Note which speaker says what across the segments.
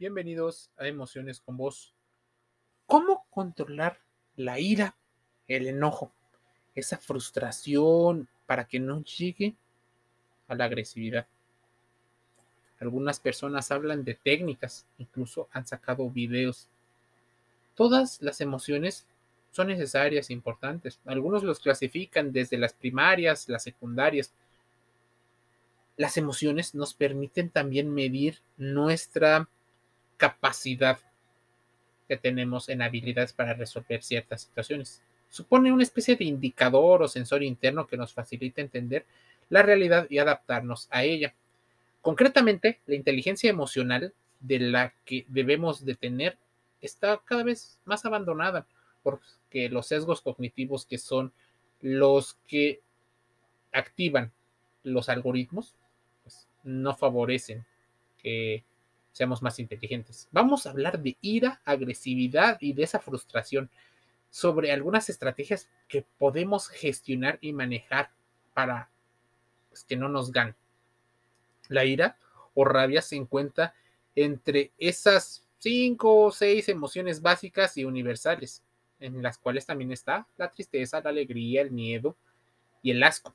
Speaker 1: Bienvenidos a Emociones con Vos. ¿Cómo controlar la ira, el enojo, esa frustración para que no llegue a la agresividad? Algunas personas hablan de técnicas, incluso han sacado videos. Todas las emociones son necesarias e importantes. Algunos los clasifican desde las primarias, las secundarias. Las emociones nos permiten también medir nuestra capacidad que tenemos en habilidades para resolver ciertas situaciones. Supone una especie de indicador o sensor interno que nos facilita entender la realidad y adaptarnos a ella. Concretamente, la inteligencia emocional de la que debemos de tener está cada vez más abandonada porque los sesgos cognitivos que son los que activan los algoritmos pues, no favorecen que seamos más inteligentes. Vamos a hablar de ira, agresividad y de esa frustración, sobre algunas estrategias que podemos gestionar y manejar para pues, que no nos gane. La ira o rabia se encuentra entre esas cinco o seis emociones básicas y universales, en las cuales también está la tristeza, la alegría, el miedo y el asco.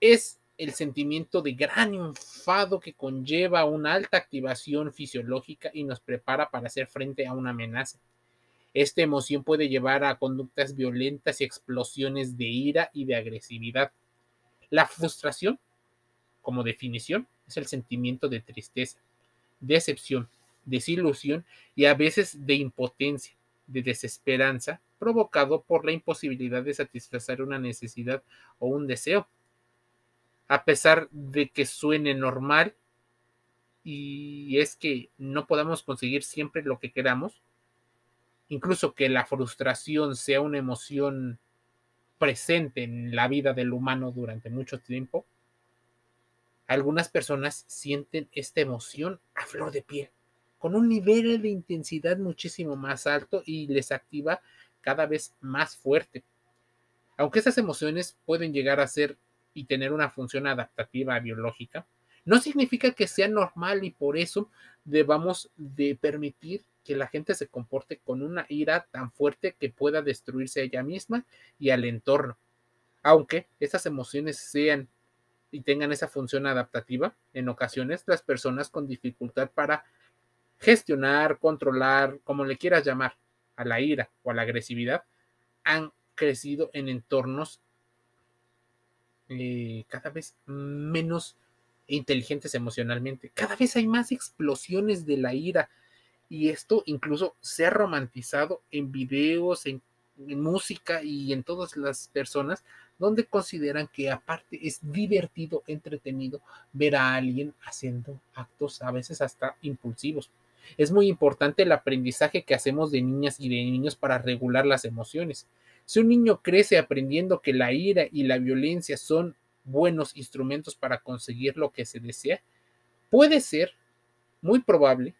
Speaker 1: Es el sentimiento de gran enfado que conlleva una alta activación fisiológica y nos prepara para hacer frente a una amenaza. Esta emoción puede llevar a conductas violentas y explosiones de ira y de agresividad. La frustración, como definición, es el sentimiento de tristeza, decepción, desilusión y a veces de impotencia, de desesperanza, provocado por la imposibilidad de satisfacer una necesidad o un deseo a pesar de que suene normal y es que no podamos conseguir siempre lo que queramos, incluso que la frustración sea una emoción presente en la vida del humano durante mucho tiempo, algunas personas sienten esta emoción a flor de piel, con un nivel de intensidad muchísimo más alto y les activa cada vez más fuerte. Aunque esas emociones pueden llegar a ser y tener una función adaptativa biológica, no significa que sea normal y por eso debamos de permitir que la gente se comporte con una ira tan fuerte que pueda destruirse a ella misma y al entorno. Aunque esas emociones sean y tengan esa función adaptativa, en ocasiones las personas con dificultad para gestionar, controlar, como le quieras llamar, a la ira o a la agresividad, han crecido en entornos eh, cada vez menos inteligentes emocionalmente. Cada vez hay más explosiones de la ira. Y esto incluso se ha romantizado en videos, en, en música y en todas las personas donde consideran que aparte es divertido, entretenido ver a alguien haciendo actos a veces hasta impulsivos. Es muy importante el aprendizaje que hacemos de niñas y de niños para regular las emociones. Si un niño crece aprendiendo que la ira y la violencia son buenos instrumentos para conseguir lo que se desea, puede ser muy probable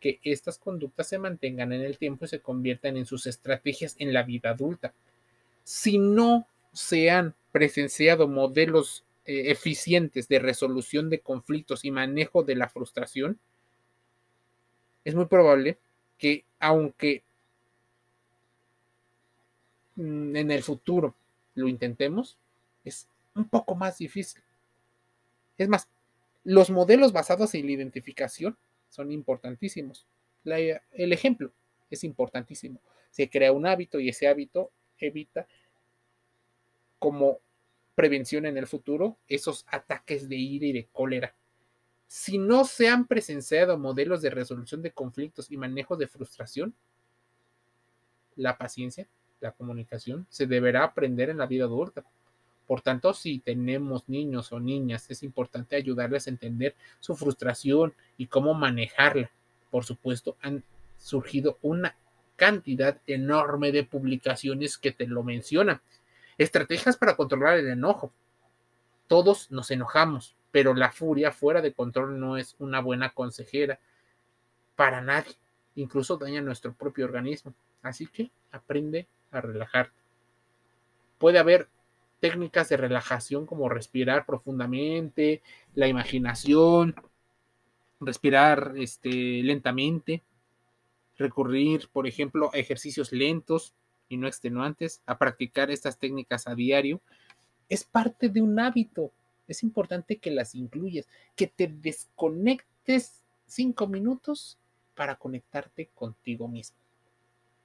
Speaker 1: que estas conductas se mantengan en el tiempo y se conviertan en sus estrategias en la vida adulta. Si no se han presenciado modelos eh, eficientes de resolución de conflictos y manejo de la frustración, es muy probable que aunque en el futuro lo intentemos, es un poco más difícil. Es más, los modelos basados en la identificación son importantísimos. el ejemplo es importantísimo. Se crea un hábito y ese hábito evita como prevención en el futuro esos ataques de ira y de cólera. Si no se han presenciado modelos de resolución de conflictos y manejo de frustración, la paciencia la comunicación se deberá aprender en la vida adulta. Por tanto, si tenemos niños o niñas, es importante ayudarles a entender su frustración y cómo manejarla. Por supuesto, han surgido una cantidad enorme de publicaciones que te lo mencionan. Estrategias para controlar el enojo. Todos nos enojamos, pero la furia fuera de control no es una buena consejera para nadie. Incluso daña nuestro propio organismo. Así que aprende a relajar. Puede haber técnicas de relajación como respirar profundamente, la imaginación, respirar este, lentamente, recurrir, por ejemplo, a ejercicios lentos y no extenuantes, a practicar estas técnicas a diario, es parte de un hábito. Es importante que las incluyas, que te desconectes cinco minutos para conectarte contigo mismo,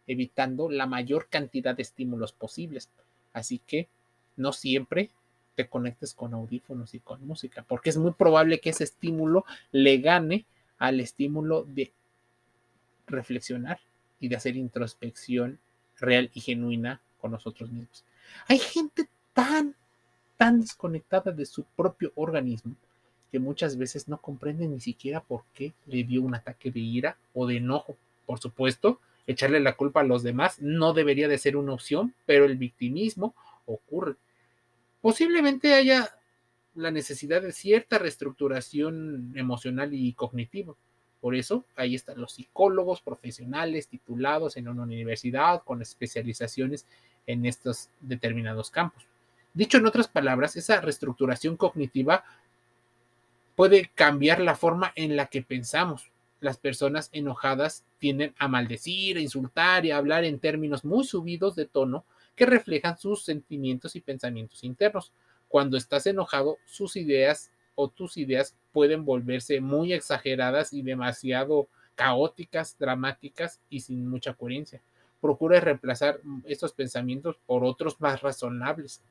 Speaker 1: evitando la mayor cantidad de estímulos posibles. Así que no siempre te conectes con audífonos y con música, porque es muy probable que ese estímulo le gane al estímulo de reflexionar y de hacer introspección real y genuina con nosotros mismos. Hay gente tan, tan desconectada de su propio organismo que muchas veces no comprende ni siquiera por qué le dio un ataque de ira o de enojo. Por supuesto, echarle la culpa a los demás no debería de ser una opción, pero el victimismo ocurre. Posiblemente haya la necesidad de cierta reestructuración emocional y cognitiva. Por eso, ahí están los psicólogos profesionales titulados en una universidad con especializaciones en estos determinados campos. Dicho en otras palabras, esa reestructuración cognitiva puede cambiar la forma en la que pensamos. Las personas enojadas tienden a maldecir, a insultar y a hablar en términos muy subidos de tono que reflejan sus sentimientos y pensamientos internos. Cuando estás enojado, sus ideas o tus ideas pueden volverse muy exageradas y demasiado caóticas, dramáticas y sin mucha coherencia. Procura reemplazar estos pensamientos por otros más razonables.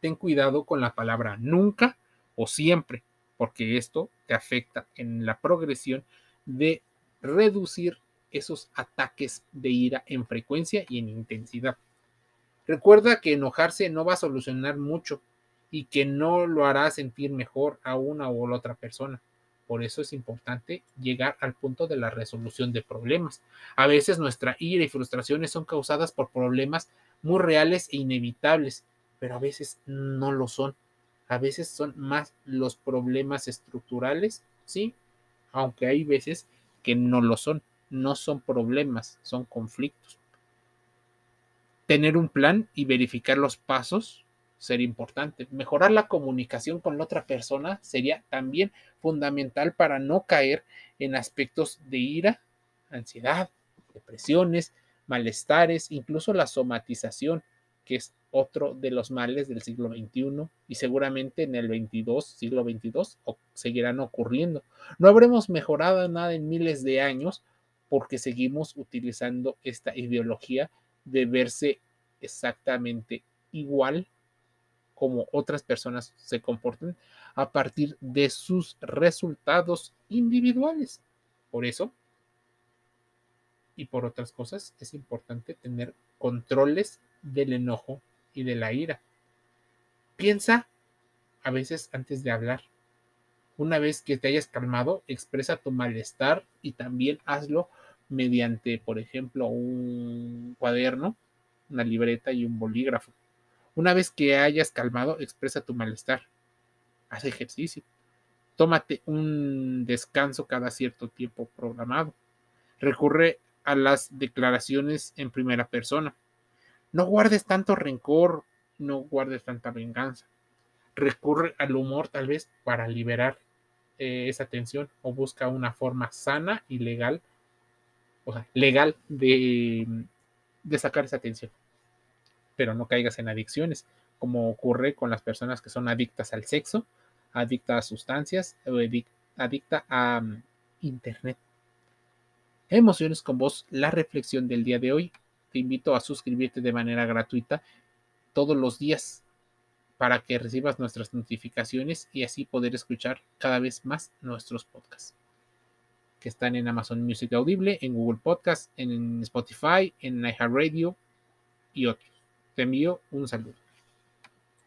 Speaker 1: Ten cuidado con la palabra nunca o siempre porque esto te afecta en la progresión de reducir esos ataques de ira en frecuencia y en intensidad. Recuerda que enojarse no va a solucionar mucho y que no lo hará sentir mejor a una u otra persona. Por eso es importante llegar al punto de la resolución de problemas. A veces nuestra ira y frustraciones son causadas por problemas muy reales e inevitables, pero a veces no lo son a veces son más los problemas estructurales, sí, aunque hay veces que no lo son, no son problemas, son conflictos. Tener un plan y verificar los pasos sería importante. Mejorar la comunicación con la otra persona sería también fundamental para no caer en aspectos de ira, ansiedad, depresiones, malestares, incluso la somatización que es otro de los males del siglo XXI y seguramente en el 22, siglo XXII seguirán ocurriendo. No habremos mejorado nada en miles de años porque seguimos utilizando esta ideología de verse exactamente igual como otras personas se comportan a partir de sus resultados individuales. Por eso, y por otras cosas, es importante tener controles del enojo y de la ira. Piensa a veces antes de hablar. Una vez que te hayas calmado, expresa tu malestar y también hazlo mediante, por ejemplo, un cuaderno, una libreta y un bolígrafo. Una vez que hayas calmado, expresa tu malestar. Haz ejercicio. Tómate un descanso cada cierto tiempo programado. Recurre a las declaraciones en primera persona. No guardes tanto rencor, no guardes tanta venganza. Recurre al humor tal vez para liberar eh, esa tensión o busca una forma sana y legal, o sea, legal de, sacar esa tensión. Pero no caigas en adicciones, como ocurre con las personas que son adictas al sexo, adictas a sustancias o adicta a mm, internet. Emociones con vos, la reflexión del día de hoy te invito a suscribirte de manera gratuita todos los días para que recibas nuestras notificaciones y así poder escuchar cada vez más nuestros podcasts que están en Amazon Music Audible, en Google Podcast, en Spotify, en iHeartRadio y otros. Te envío un saludo.